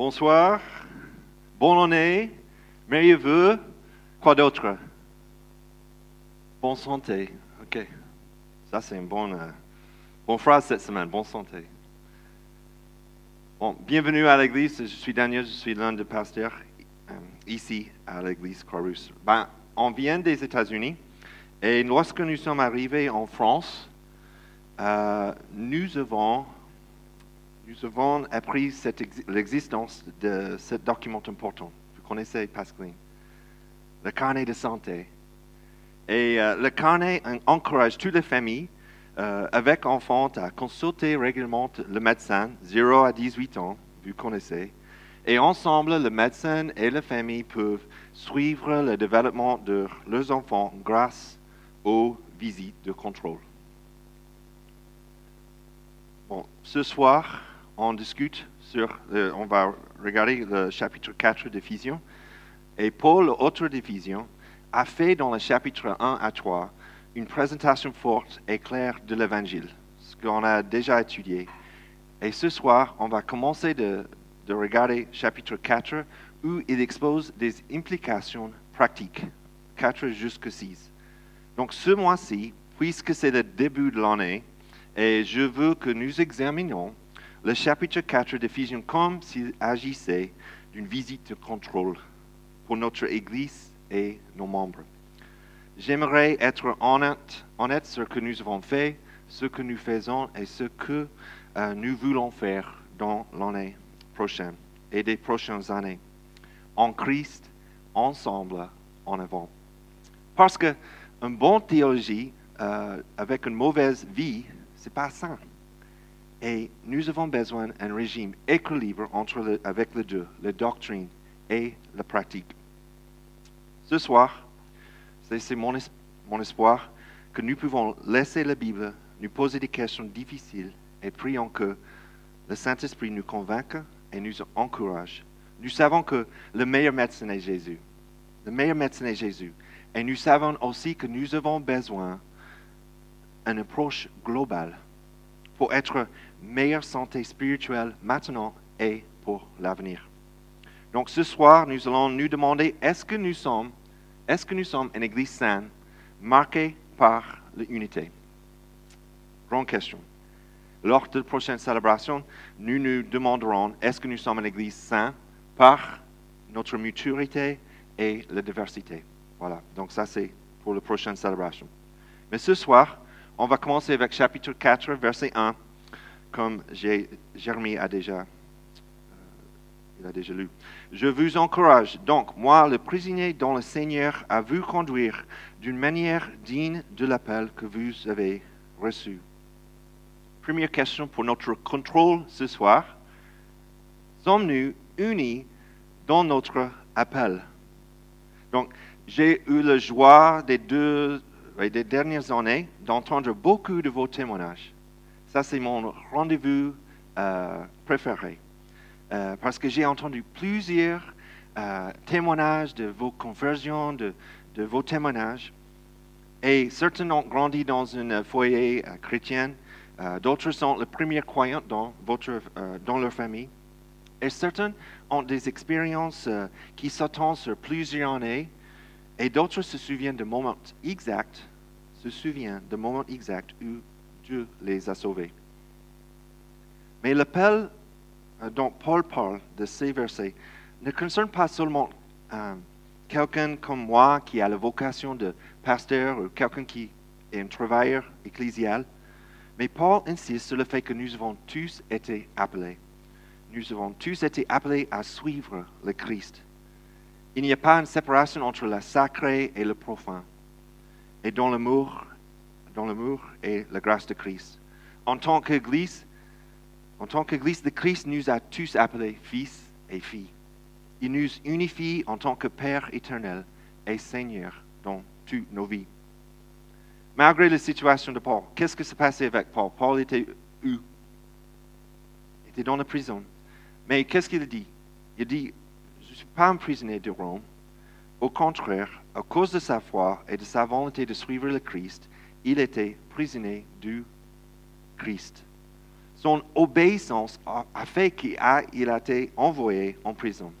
Bonsoir, bonne année, merveilleux vœux, quoi d'autre? Bonne santé, ok. Ça c'est une bonne, euh, bonne phrase cette semaine, bonne santé. Bon, bienvenue à l'église, je suis Daniel, je suis l'un des pasteurs euh, ici à l'église Croix-Rousse. Ben, on vient des États-Unis. Et lorsque nous sommes arrivés en France, euh, nous avons nous avons appris l'existence de ce document important. Vous connaissez Pascaline. Le carnet de santé. Et euh, le carnet en- encourage toutes les familles euh, avec enfants à consulter régulièrement le médecin, 0 à 18 ans, vous connaissez. Et ensemble, le médecin et la famille peuvent suivre le développement de leurs enfants grâce aux visites de contrôle. Bon, ce soir, on discute sur, on va regarder le chapitre 4 d'Éphésiens. Et Paul, l'auteur d'Éphésiens, a fait dans le chapitre 1 à 3 une présentation forte et claire de l'Évangile, ce qu'on a déjà étudié. Et ce soir, on va commencer de, de regarder chapitre 4 où il expose des implications pratiques, 4 jusqu'à 6. Donc ce mois-ci, puisque c'est le début de l'année, et je veux que nous examinions le chapitre 4 d'Éphésiens comme s'il agissait d'une visite de contrôle pour notre Église et nos membres. J'aimerais être honnête, honnête sur ce que nous avons fait, ce que nous faisons et ce que euh, nous voulons faire dans l'année prochaine et des prochaines années. En Christ, ensemble, en avant. Parce que une bonne théologie euh, avec une mauvaise vie, c'est pas sain. Et nous avons besoin d'un régime équilibre entre avec les deux, la doctrine et la pratique. Ce soir, c'est c'est mon, es- mon espoir que nous pouvons laisser la Bible nous poser des questions difficiles et prions que le Saint-Esprit nous convainque et nous encourage. Nous savons que le meilleur médecin est Jésus. Le meilleur médecin est Jésus. Et nous savons aussi que nous avons besoin d'une approche globale pour être meilleure santé spirituelle maintenant et pour l'avenir. Donc ce soir, nous allons nous demander est-ce que nous sommes, est-ce que nous sommes une Église saine, marquée par l'unité? Grande question. Lors de la prochaine célébration, nous nous demanderons est-ce que nous sommes une Église saine par notre maturité et la diversité? Voilà. Donc ça c'est pour la prochaine célébration. Mais ce soir, on va commencer avec chapitre 4, verset 1, comme Jérémie a déjà, euh, il a déjà lu. Je vous encourage donc, moi, le prisonnier dont le Seigneur, à vous conduire d'une manière digne de l'appel que vous avez reçu. Première question pour notre contrôle ce soir. Sommes-nous unis dans notre appel? Donc, j'ai eu la joie des deux des dernières années d'entendre beaucoup de vos témoignages. Ça, c'est mon rendez-vous euh, préféré. Euh, parce que j'ai entendu plusieurs euh, témoignages de vos conversions, de, vos témoignages. Et certains ont grandi dans un foyer chrétien, d'autres sont les premiers croyants dans, votre, dans leur famille. Et certains ont des expériences qui s'attendent sur plusieurs années, et d'autres se souviennent de moments exacts, se souviennent de moments exacts où Dieu les a sauvés. Mais l'appel euh, dont Paul parle de ces versets ne concerne pas seulement euh, quelqu'un comme moi qui a la vocation de pasteur ou quelqu'un qui est un travailleur ecclésial, mais Paul insiste sur le fait que nous avons tous été appelés. Nous avons tous été appelés à suivre le Christ. Il n'y a pas une séparation entre le sacré et le profane, et dans l'amour, dans l'amour et la grâce de Christ. En tant qu'Église, en tant qu'Église de Christ, nous a tous appelés fils et filles. Il nous unifie en tant que Père éternel et Seigneur dans toutes nos vies. Malgré la situation de Paul, qu'est-ce qui s'est passé avec Paul? Paul était où? Il était dans la prison. Mais qu'est-ce qu'il dit? Il dit, je ne suis pas un prisonnier de Rome. Au contraire, à cause de sa foi et de sa volonté de suivre le Christ, il était prisonnier du Christ. Son obéissance a, fait qu'il a, il a été envoyé en prison.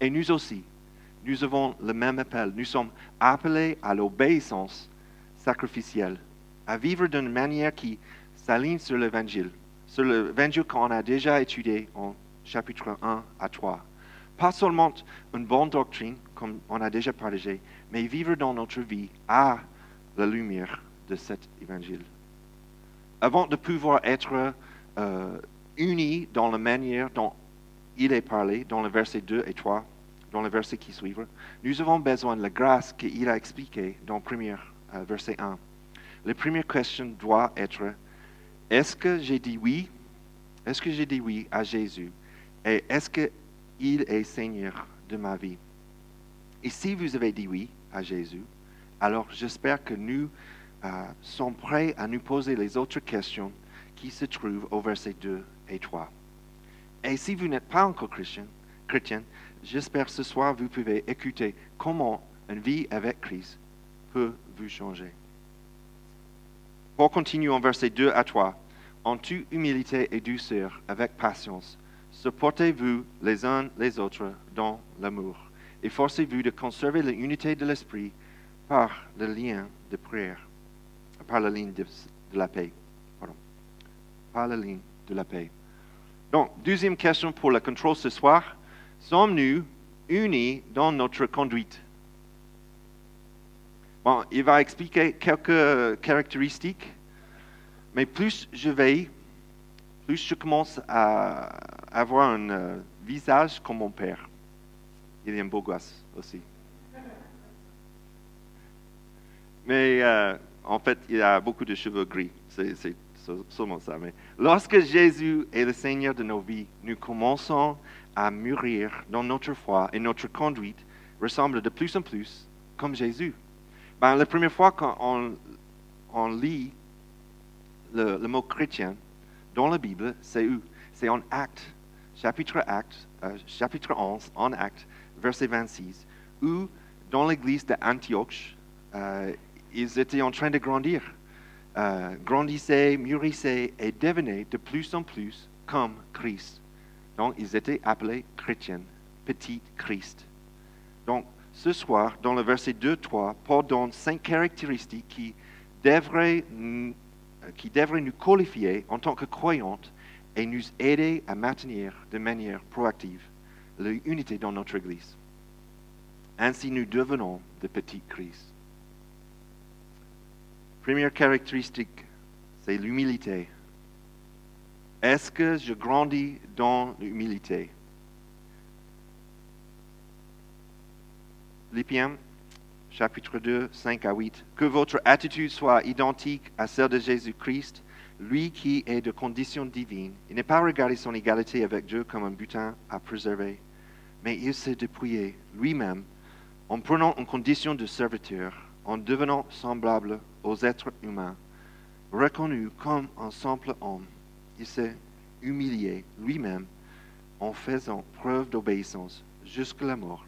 Et nous aussi, nous avons le même appel. Nous sommes appelés à l'obéissance sacrificielle, à vivre d'une manière qui s'aligne sur l'évangile, sur l'évangile qu'on a déjà étudié en chapitre 1 à 3. Pas seulement une bonne doctrine, comme on a déjà partagé, mais vivre dans notre vie à la lumière de cet évangile. Avant de pouvoir être euh, unis dans la manière dont il est parlé, dans le verset 2 et 3, dans le verset qui suivent, nous avons besoin de la grâce qu'il a expliquée dans le premier euh, verset 1. La première question doit être, est-ce que j'ai dit oui? Est-ce que j'ai dit oui à Jésus? Et est-ce qu'il est Seigneur de ma vie? Et si vous avez dit oui à Jésus, alors j'espère que nous euh, sommes prêts à nous poser les autres questions qui se trouvent au verset 2 et 3. Et si vous n'êtes pas encore chrétien, chrétien j'espère ce soir vous pouvez écouter comment une vie avec Christ peut vous changer. Pour continuer en verset 2 à 3, en toute humilité et douceur, avec patience, supportez-vous les uns les autres dans l'amour. Efforcez-vous de conserver l'unité de l'esprit par le lien de prière, par la ligne de, la paix. Pardon. Par de la paix. Donc, deuxième question pour le contrôle ce soir. Sommes-nous unis dans notre conduite? Bon, il va expliquer quelques caractéristiques, mais plus je vais, plus je commence à avoir un euh, visage comme mon père. Il est un beau gosse aussi. Mais euh, en fait, il a beaucoup de cheveux gris. C'est seulement ça. Mais lorsque Jésus est le Seigneur de nos vies, nous commençons à mûrir dans notre foi et notre conduite ressemble de plus en plus comme Jésus. Ben, la première fois qu'on on lit le, le, mot chrétien dans la Bible, c'est où? C'est en Acte, chapitre, acte, euh, chapitre 11, en Acte, verset 26, où dans l'église d'Antioche, euh, ils étaient en train de grandir. Euh, grandissaient, mûrissaient et devenaient de plus en plus comme Christ. Donc, ils étaient appelés chrétiens, petit Christ. Donc, ce soir, dans le verset 2-3, Paul donne cinq caractéristiques qui devraient, qui devraient nous qualifier en tant que croyantes et nous aider à maintenir de manière proactive l'unité dans notre Église. Ainsi, nous devenons de petits Christ. Première caractéristique, c'est l'humilité. Est-ce que je grandis dans l'humilité? Philippiens, chapitre 2, 5 à 8. Que votre attitude soit identique à celle de Jésus-Christ, lui qui est de condition divine. Il n'est pas regardé son égalité avec Dieu comme un butin à préserver, mais il s'est dépouillé lui-même en prenant une condition de serviteur, en devenant semblable aux êtres humains. Reconnu comme un simple homme, il s'est humilié lui-même en faisant preuve d'obéissance jusqu'à la mort,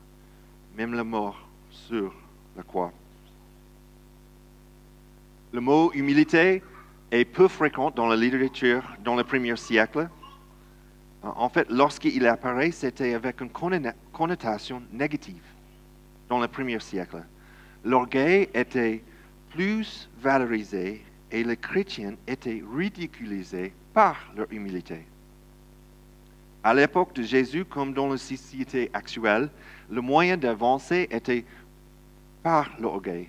même la mort sur la croix. Le mot humilité est peu fréquent dans la littérature dans le premier siècle. En fait, lorsqu'il apparaît, c'était avec une connotation négative dans le premier siècle. L'orgueil était plus valorisé et les chrétiens étaient ridiculisés par leur humilité. À l'époque de Jésus, comme dans la société actuelle, le moyen d'avancer était par l'orgueil,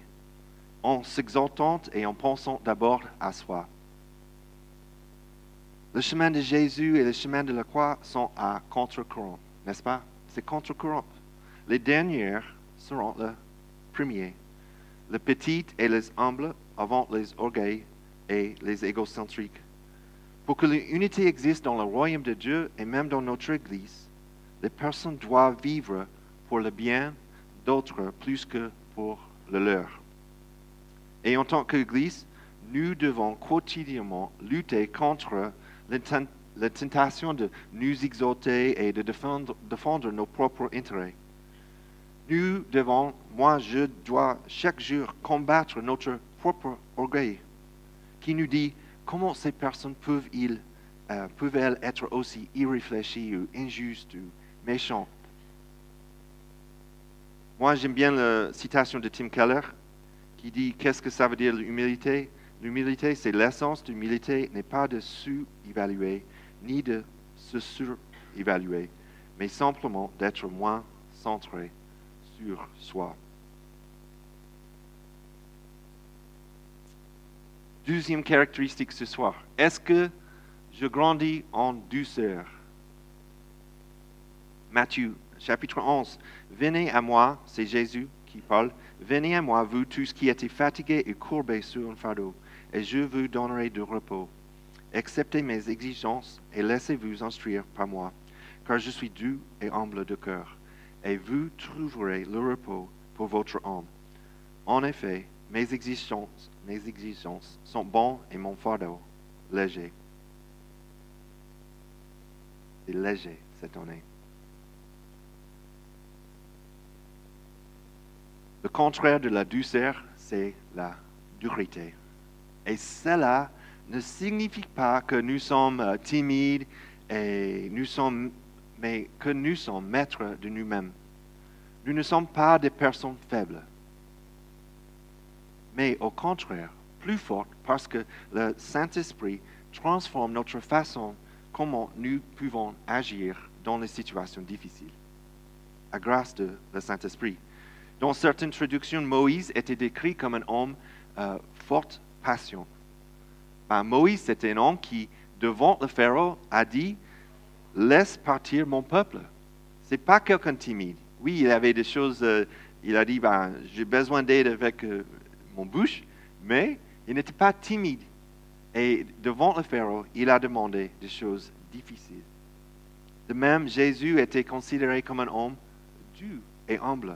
en s'exaltant et en pensant d'abord à soi. Le chemin de Jésus et le chemin de la croix sont à contre-courant, n'est-ce pas? C'est contre-courant. Les dernières seront les premiers. Les petites et les humbles avant les orgueils et les égocentriques. Pour que l'unité existe dans le royaume de Dieu et même dans notre Église, les personnes doivent vivre pour le bien d'autres plus que pour le leur. Et en tant qu'Église, nous devons quotidiennement lutter contre la tentation de nous exalter et de défendre, nos propres intérêts. Nous devons, moi je dois chaque jour combattre notre propre orgueil qui nous dit comment ces personnes peuvent-ils euh, peuvent-elles être aussi irréfléchies ou injustes ou méchantes Moi, j'aime bien la citation de Tim Keller qui dit Qu'est-ce que ça veut dire l'humilité? L'humilité, c'est l'essence d'humilité, n'est pas de sous-évaluer ni de se surévaluer, mais simplement d'être moins centré sur soi. Deuxième caractéristique ce soir, est-ce que je grandis en douceur? Matthieu chapitre 11, Venez à moi, c'est Jésus qui parle, Venez à moi, vous tous qui êtes fatigués et courbés sur un fardeau, et je vous donnerai du repos. Acceptez mes exigences et laissez-vous instruire par moi, car je suis doux et humble de cœur, et vous trouverez le repos pour votre âme. En effet, mes exigences, mes exigences sont bonnes et mon fardeau léger. C'est léger cette année. Le contraire de la douceur, c'est la dureté. Et cela ne signifie pas que nous sommes euh, timides et mais que nous sommes maîtres de nous-mêmes. Nous ne sommes pas des personnes faibles, mais au contraire, plus fortes parce que le Saint-Esprit transforme notre façon comment nous pouvons agir dans les situations difficiles, à grâce de le Saint-Esprit. Dans certaines traductions, Moïse était décrit comme un homme euh, forte passion. Ben, Moïse, c'était un homme qui, devant le Pharaon, a dit Laisse partir mon peuple. Ce n'est pas quelqu'un de timide. Oui, il avait des choses, euh, il a dit ben, J'ai besoin d'aide avec euh, mon bouche, mais il n'était pas timide. Et devant le Pharaon, il a demandé des choses difficiles. De même, Jésus était considéré comme un homme dur et humble.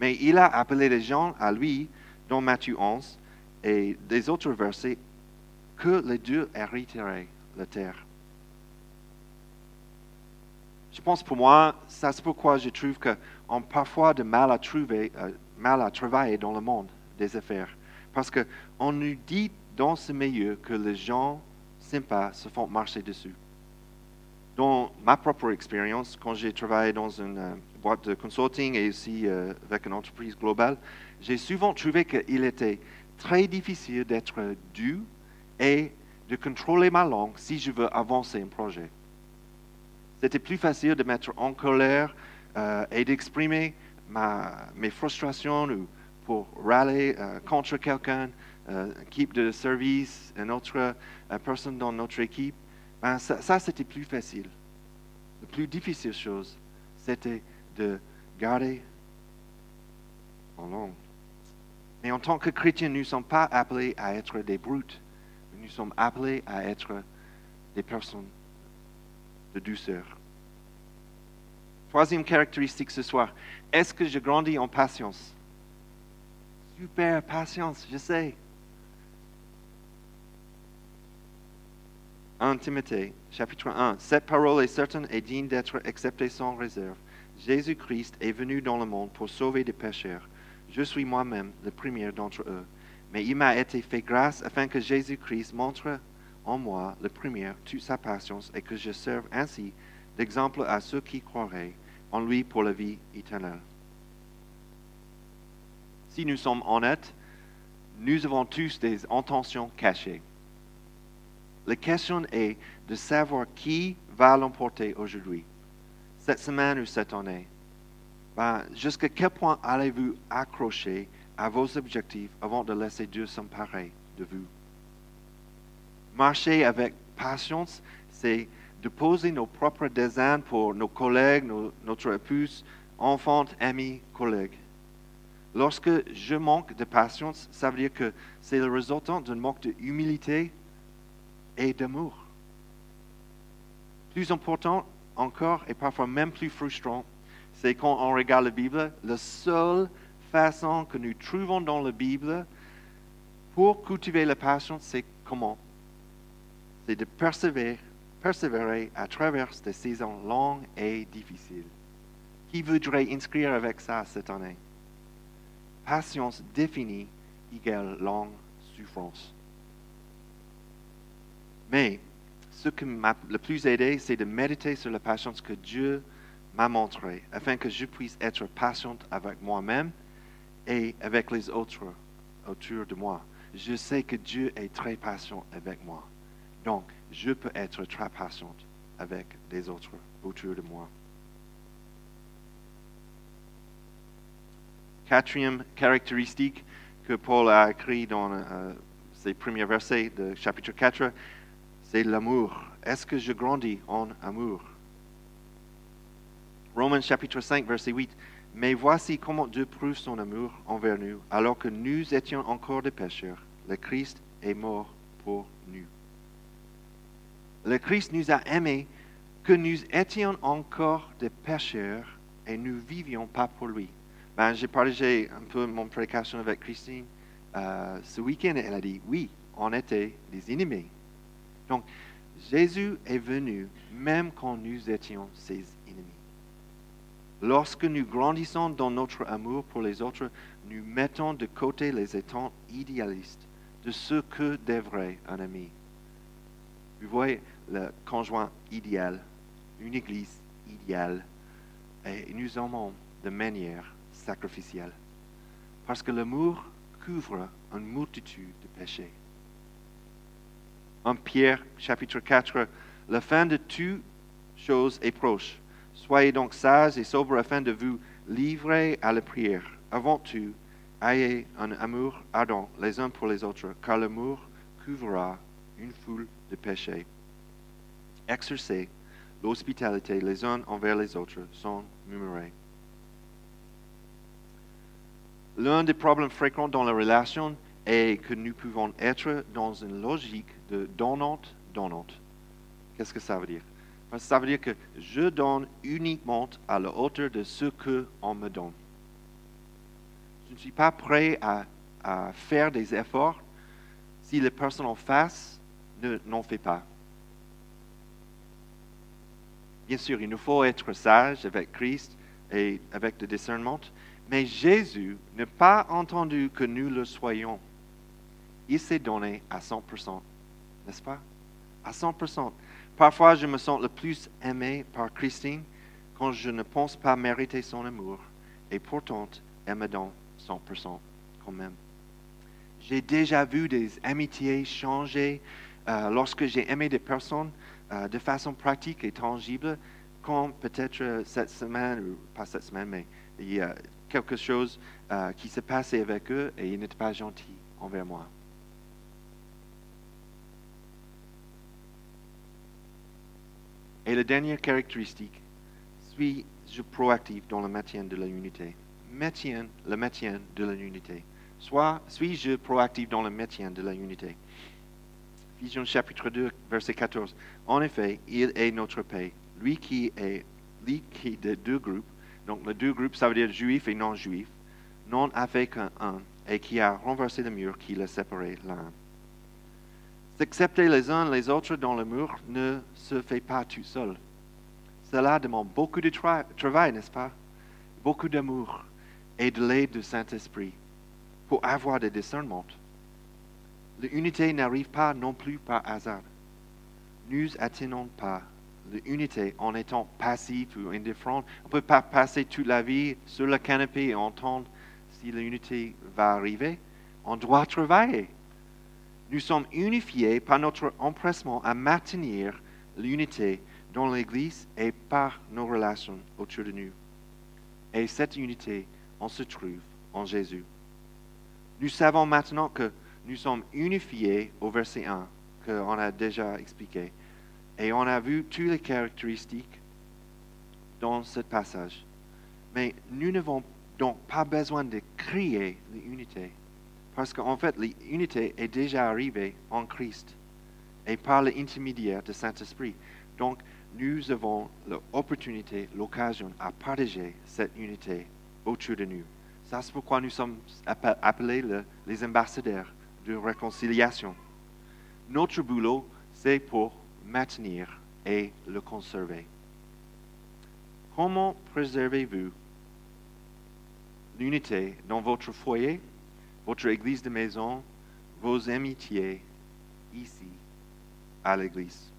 Mais il a appelé les gens à lui, dans Matthieu 11 et des autres versets, que les dieux hériteraient la terre. Je pense pour moi, c'est pourquoi je trouve qu'on a parfois de mal à trouver, euh, mal à travailler dans le monde des affaires. Parce qu'on nous dit dans ce milieu que les gens sympas se font marcher dessus. Dans ma propre expérience, quand j'ai travaillé dans une euh, boîte de consulting et aussi euh, avec une entreprise globale, j'ai souvent trouvé qu'il était très difficile d'être dû et de contrôler ma langue si je veux avancer un projet. C'était plus facile de mettre en colère euh, et d'exprimer mes frustrations ou pour râler contre quelqu'un, euh, équipe de service, une autre personne dans notre équipe. Ça, ça c'était plus facile. La plus difficile chose, c'était de garder en langue. Mais en tant que chrétiens, nous ne sommes pas appelés à être des brutes. Nous sommes appelés à être des personnes de douceur. Troisième caractéristique ce soir, est-ce que je grandis en patience? Super patience, je sais. Intimité, chapitre 1. Cette parole est certaine et digne d'être acceptée sans réserve. Jésus-Christ est venu dans le monde pour sauver des pécheurs. Je suis moi-même le premier d'entre eux. Mais il m'a été fait grâce afin que Jésus-Christ montre en moi le premier toute sa patience et que je serve ainsi d'exemple à ceux qui croiraient en lui pour la vie éternelle. Si nous sommes honnêtes, nous avons tous des intentions cachées. La question est de savoir qui va l'emporter aujourd'hui, cette semaine ou cette année. Ben, jusqu'à quel point allez-vous accrocher à vos objectifs avant de laisser Dieu s'emparer de vous? Marcher avec patience, c'est de poser nos propres désirs pour nos collègues, notre épouse, enfants, amis, collègues. Lorsque je manque de patience, ça veut dire que c'est le résultat d'un manque d'humilité et d'amour. Plus important encore, et parfois même plus frustrant, c'est quand on regarde la Bible, la seule façon que nous trouvons dans la Bible pour cultiver la patience, c'est comment? C'est de persévérer, persévérer à travers des saisons longues et difficiles. Qui voudrait inscrire avec ça cette année? Patience définie égale longue souffrance. Mais ce qui m'a le plus aidé, c'est de méditer sur la patience que Dieu m'a montrée, afin que je puisse être patiente avec moi-même et avec les autres autour de moi. Je sais que Dieu est très patient avec moi. Donc, je peux être très patiente avec les autres autour de moi. Quatrième caractéristique que Paul a écrit dans euh, ses premiers versets de chapitre 4, l'amour. Est-ce que je grandis en amour? Romains chapitre 5, verset 8. Mais voici comment Dieu prouve son amour envers nous, alors que nous étions encore des pécheurs. Le Christ est mort pour nous. Le Christ nous a aimés que nous étions encore des pécheurs et nous vivions pas pour lui. Ben, j'ai partagé un peu mon prédication avec Christine euh, ce week-end et elle a dit oui, on était des ennemis. Donc, Jésus est venu même quand nous étions ses ennemis. Lorsque nous grandissons dans notre amour pour les autres, nous mettons de côté les états idéalistes de ce que devrait un ami. Vous voyez le conjoint idéal, une église idéale, et nous aimons de manière sacrificielle. Parce que l'amour couvre une multitude de péchés. En Pierre chapitre 4, la fin de toute chose est proche. Soyez donc sages et sobres afin de vous livrer à la prière. Avant tout, ayez un amour ardent les uns pour les autres, car l'amour couvrira une foule de péchés. Exercez l'hospitalité les uns envers les autres sans murmurer. L'un des problèmes fréquents dans la relation est que nous pouvons être dans une logique de donnante-donnante. Qu'est-ce que ça veut dire? Ça veut dire que je donne uniquement à la hauteur de ce qu'on me donne. Je ne suis pas prêt à, faire des efforts si les personnes en face n'en fait pas. Bien sûr, il nous faut être sage avec Christ et avec le discernement, mais Jésus n'a pas entendu que nous le soyons. Il s'est donné à 100%, n'est-ce pas? À 100%. Parfois, je me sens le plus aimé par Christine quand je ne pense pas mériter son amour. Et pourtant, elle me donne 100% quand même. J'ai déjà vu des amitiés changer euh, lorsque j'ai aimé des personnes euh, de façon pratique et tangible, quand peut-être euh, cette semaine, ou pas cette semaine, mais il y a quelque chose qui s'est passé avec eux et ils n'étaient pas gentils envers moi. Et la dernière caractéristique, suis-je proactif dans le maintien de la unité maintien, Le maintien de la unité. Soit suis-je proactif dans le maintien de la unité Ephésiens chapitre 2, verset 14. En effet, il est notre paix. Lui qui est, lui qui de deux groupes, donc les deux groupes, ça veut dire juifs et non-juifs, non a fait qu'un et qui a renversé le mur qui les séparait l'un. S'accepter les uns les autres dans le mur ne se fait pas tout seul. Cela demande beaucoup de travail, n'est-ce pas? Beaucoup d'amour et de l'aide du Saint-Esprit pour avoir des discernements. L'unité n'arrive pas non plus par hasard. Nous n'atteignons pas l'unité en étant passif ou indifférent. On ne peut pas passer toute la vie sur le canapé et entendre si l'unité va arriver. On doit travailler nous sommes unifiés par notre empressement à maintenir l'unité dans l'Église et par nos relations autour de nous. Et cette unité, on se trouve en Jésus. Nous savons maintenant que nous sommes unifiés au verset 1, qu'on a déjà expliqué. Et on a vu toutes les caractéristiques dans ce passage. Mais nous n'avons donc pas besoin de créer l'unité parce qu'en fait, l'unité est déjà arrivée en Christ et par l'intermédiaire du Saint-Esprit. Donc, nous avons l'opportunité, l'occasion à partager cette unité autour de nous. C'est pourquoi nous sommes appelés les ambassadeurs de réconciliation. Notre boulot, c'est pour maintenir et le conserver. Comment préservez-vous l'unité dans votre foyer? votre église de maison, vos amitiés ici à l'église.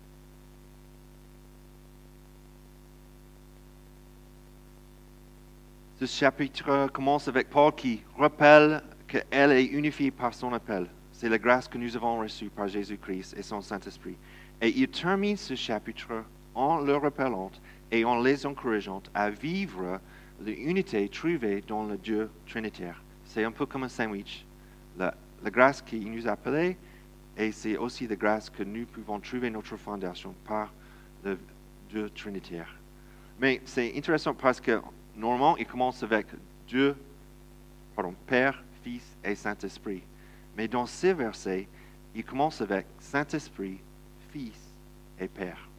Ce chapitre commence avec Paul qui rappelle qu'elle est unifiée par son appel. C'est la grâce que nous avons reçue par Jésus-Christ et son Saint-Esprit. Et il termine ce chapitre en le rappelant et en les encourageant à vivre l'unité trouvée dans le Dieu trinitaire. C'est un peu comme un sandwich. La, grâce qui nous a appelés et c'est aussi la grâce que nous pouvons trouver notre fondation par le Dieu trinitaire. Mais c'est intéressant parce que normalement, il commence avec Dieu, pardon, Père, Fils et Saint-Esprit. Mais dans ces versets, il commence avec Saint-Esprit, Fils et Père.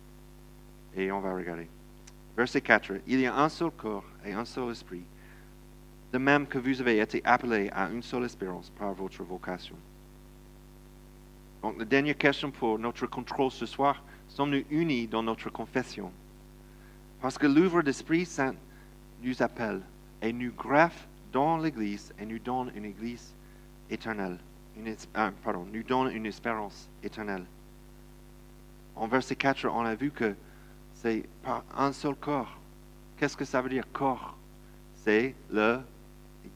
Et on va regarder. Verset 4. Il y a un seul corps et un seul esprit, de même que vous avez été appelés à une seule espérance par votre vocation. Donc, la dernière question pour notre contrôle ce soir, sommes-nous unis dans notre confession? Parce que l'œuvre d'Esprit Saint nous appelle et nous greffe dans l'Église et nous donne une Église éternelle. Euh, pardon, nous donne une espérance éternelle. En verset 4, on a vu que c'est par un seul corps. Qu'est-ce que ça veut dire corps? C'est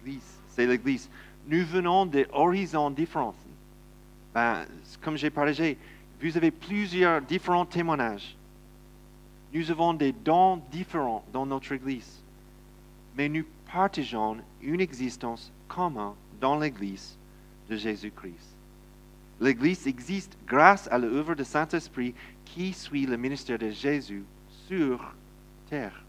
l'Église. C'est l'Église. Nous venons des horizons différents. Ben, comme j'ai partagé, vous avez plusieurs différents témoignages. Nous avons des dons différents dans notre Église, mais nous partageons une existence commune dans l'Église de Jésus-Christ. L'Église existe grâce à l'œuvre du Saint-Esprit qui suit le ministère de Jésus sur terre.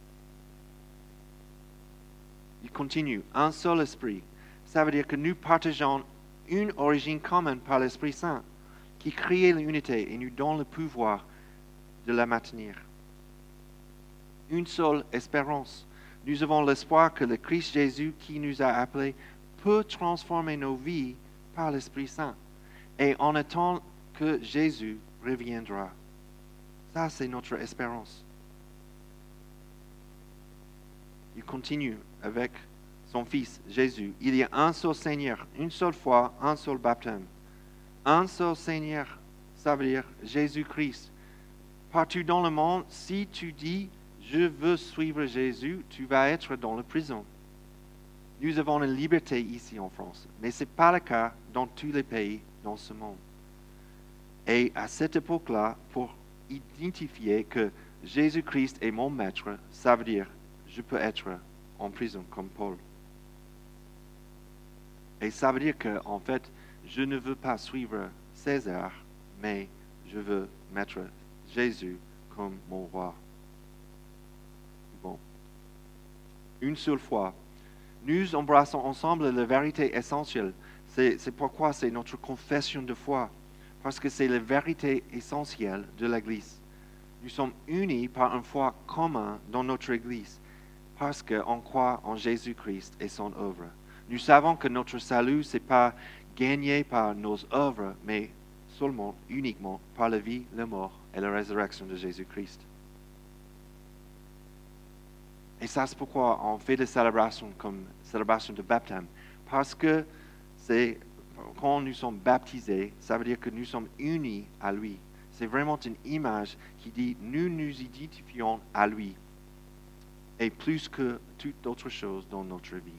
Il continue, un seul esprit. Ça veut dire que nous partageons une origine commune par l'Esprit Saint qui crée l'unité et nous donne le pouvoir de la maintenir. Une seule espérance. Nous avons l'espoir que le Christ Jésus qui nous a appelés peut transformer nos vies par l'Esprit Saint. Et on attend que Jésus reviendra. Ça, c'est notre espérance. Il continue avec son Fils Jésus. Il y a un seul Seigneur, une seule foi, un seul baptême. Un seul Seigneur, ça veut dire Jésus-Christ. Partout dans le monde, si tu dis je veux suivre Jésus, tu vas être dans la prison. Nous avons une liberté ici en France, mais ce n'est pas le cas dans tous les pays dans ce monde. Et à cette époque-là, pour identifier que Jésus-Christ est mon maître, ça veut dire je peux être en prison comme Paul. Et ça veut dire que, en fait, je ne veux pas suivre César, mais je veux mettre Jésus comme mon roi. Bon. Une seule fois, nous embrassons ensemble la vérité essentielle. C'est pourquoi c'est notre confession de foi, parce que c'est la vérité essentielle de l'Église. Nous sommes unis par une foi commune dans notre Église parce qu'on croit en Jésus-Christ et son œuvre. Nous savons que notre salut, ce n'est pas gagné par nos œuvres, mais seulement, uniquement par la vie, la mort et la résurrection de Jésus-Christ. Et ça, c'est pourquoi on fait des célébrations comme célébration de baptême. Parce que quand nous sommes baptisés, ça veut dire que nous sommes unis à lui. C'est vraiment une image qui dit nous nous identifions à lui et plus que toute autre chose dans notre vie.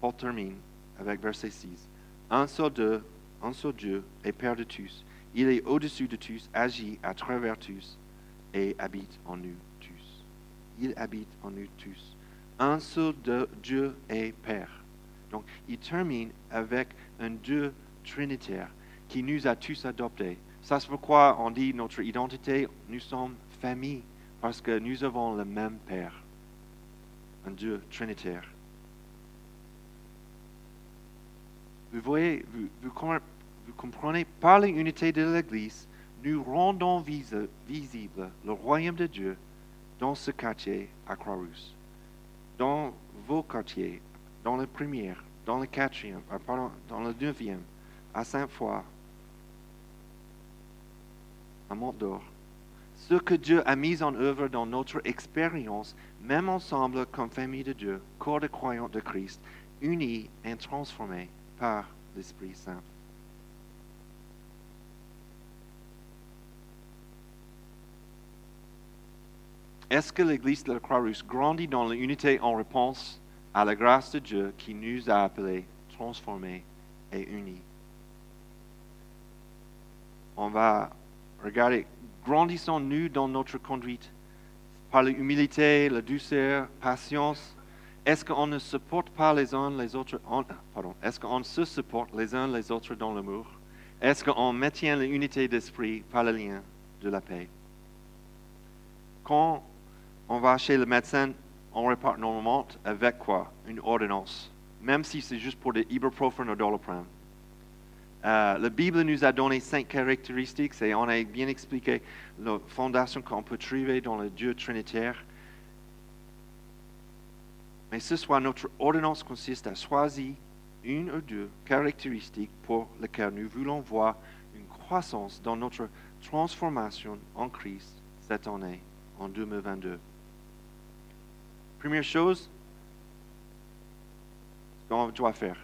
Paul termine avec verset 6. Un seul Dieu, un seul Dieu est Père de tous. Il est au-dessus de tous, agit à travers tous et habite en nous tous. Il habite en nous tous. Un seul Dieu est Père. Donc, il termine avec un Dieu trinitaire qui nous a tous adoptés. Ça, c'est pourquoi on dit notre identité, nous sommes famille parce que nous avons le même Père, un Dieu trinitaire. Vous voyez, vous, comprenez, par l'unité de l'Église, nous rendons visible le royaume de Dieu dans ce quartier à Croix-Rousse, dans vos quartiers, dans le premier, dans le quatrième, euh, pardon, dans le neuvième, à Saint-Foy, à Mont-d'Or ce que Dieu a mis en œuvre dans notre expérience, même ensemble comme famille de Dieu, corps de croyants de Christ, unis et transformés par l'Esprit Saint. Est-ce que l'Église de la Croix-Rousse grandit dans l'unité en réponse à la grâce de Dieu qui nous a appelés, transformés et unis? On va regarder, grandissons-nous dans notre conduite par l'humilité, la douceur, patience Est-ce qu'on ne supporte pas les uns les autres se supporte les uns les autres dans l'amour? Est-ce qu'on maintient l'unité d'esprit par le lien de la paix? Quand on va chez le médecin, on repart normalement avec quoi? Une ordonnance, même si c'est juste pour des ibuprofène ou doliprane. Euh, la Bible nous a donné cinq caractéristiques et on a bien expliqué la fondation qu'on peut trouver dans le Dieu trinitaire. Mais ce soir, notre ordonnance consiste à choisir une ou deux caractéristiques pour lesquelles nous voulons voir une croissance dans notre transformation en Christ cette année, en 2022. Première chose, ce qu'on doit faire.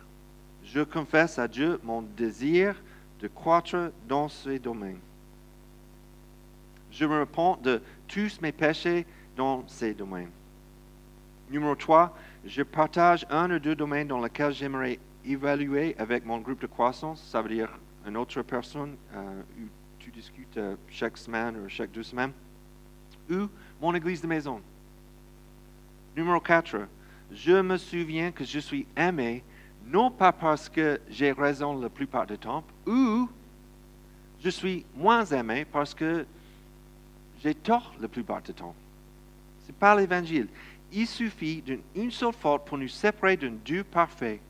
Je confesse à Dieu mon désir de croître dans ces domaines. Je me repens de tous mes péchés dans ces domaines. Numéro 3, je partage un ou deux domaines dans lesquels j'aimerais évaluer avec mon groupe de croissance. Ça veut dire une autre personne euh, où tu discutes euh, chaque semaine ou chaque deux semaines. Ou mon église de maison. Numéro 4, je me souviens que je suis aimé non pas parce que j'ai raison la plupart du temps, ou je suis moins aimé parce que j'ai tort la plupart du temps. C'est pas l'évangile. Il suffit d'une une seule faute pour nous séparer d'un Dieu parfait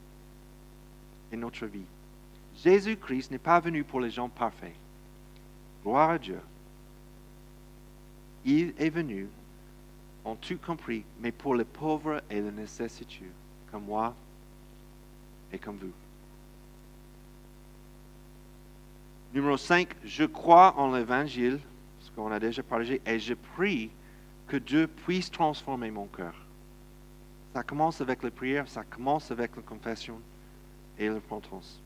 et notre vie. Jésus-Christ n'est pas venu pour les gens parfaits. Gloire à Dieu. Il est venu, en tout compris, mais pour les pauvres et les nécessiteux, comme moi et comme vous. Numéro 5, je crois en l'évangile, ce qu'on a déjà parlé, et je prie que Dieu puisse transformer mon cœur. Ça commence avec la prière, ça commence avec la confession et la repentance.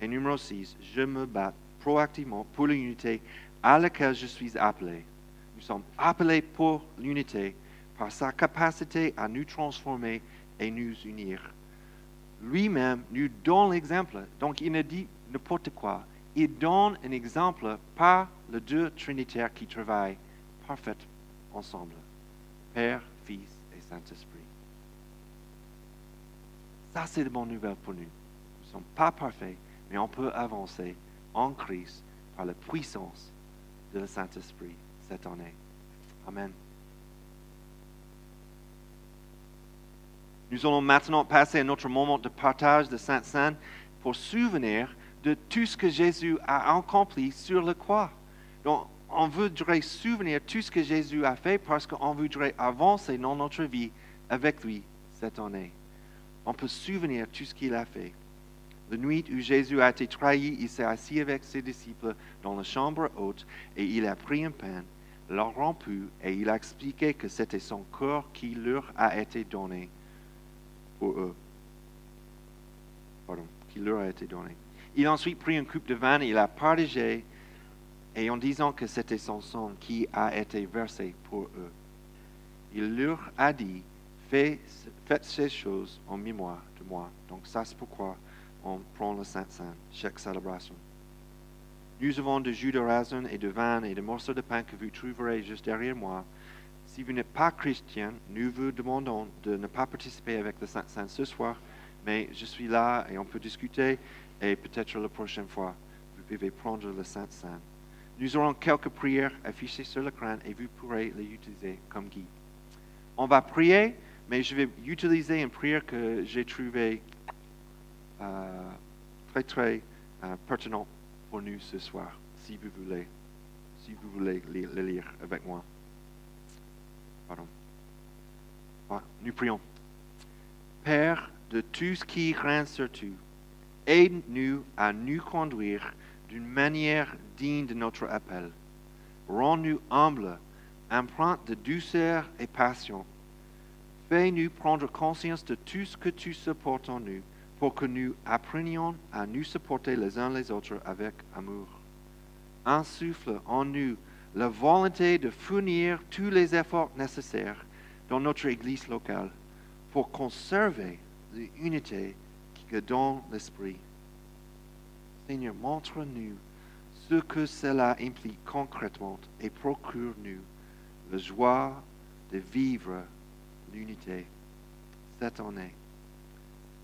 Et numéro 6, je me bats proactivement pour l'unité à laquelle je suis appelé. Nous sommes appelés pour l'unité par sa capacité à nous transformer et nous unir. Lui-même nous donne l'exemple. Donc il ne dit n'importe quoi. Il donne un exemple par le Dieu trinitaire qui travaille parfait ensemble. Père, Fils et Saint-Esprit. Ça, c'est de bonne nouvelle pour nous. Nous ne sommes pas parfaits, mais on peut avancer en Christ par la puissance de le Saint-Esprit cette année. Amen. Nous allons maintenant passer à notre moment de partage de Sainte-Sainte pour souvenir de tout ce que Jésus a accompli sur la croix. Donc, on voudrait souvenir tout ce que Jésus a fait parce qu'on voudrait avancer dans notre vie avec lui cette année. On peut souvenir tout ce qu'il a fait. La nuit où Jésus a été trahi, il s'est assis avec ses disciples dans la chambre haute et il a pris un pain, l'a rompu et il a expliqué que c'était son corps qui leur a été donné pour eux. Pardon, qui leur a été donné. Il a ensuite pris une coupe de vin et il a partagé et en disant que c'était son sang qui a été versé pour eux. Il leur a dit, faites, ces choses en mémoire de moi. Donc ça c'est pourquoi on prend le Saint-Saint, chaque célébration. Nous avons de jus de raisin et de vin et de morceaux de pain que vous trouverez juste derrière moi. Si vous n'êtes pas chrétien, nous vous demandons de ne pas participer avec le Saint-Saint ce soir, mais je suis là et on peut discuter et peut-être la prochaine fois, vous pouvez prendre le Saint-Saint. Nous aurons quelques prières affichées sur l'écran et vous pourrez les utiliser comme guide. On va prier, mais je vais utiliser une prière que j'ai trouvée euh, très très euh, pertinente pour nous ce soir, si vous voulez, si vous voulez le, le lire avec moi. Pardon. Nous prions. Père de tout ce qui règne sur tout, aide-nous à nous conduire d'une manière digne de notre appel. Rends-nous humbles, empreintes de douceur et passion. Fais-nous prendre conscience de tout ce que tu supportes en nous pour que nous apprenions à nous supporter les uns les autres avec amour. Insuffle en nous la volonté de fournir tous les efforts nécessaires dans notre Église locale pour conserver l'unité qui donne l'Esprit. Seigneur, montre-nous ce que cela implique concrètement et procure-nous la joie de vivre l'unité cette année.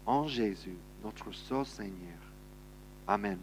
En Jésus, notre seul Seigneur. Amen.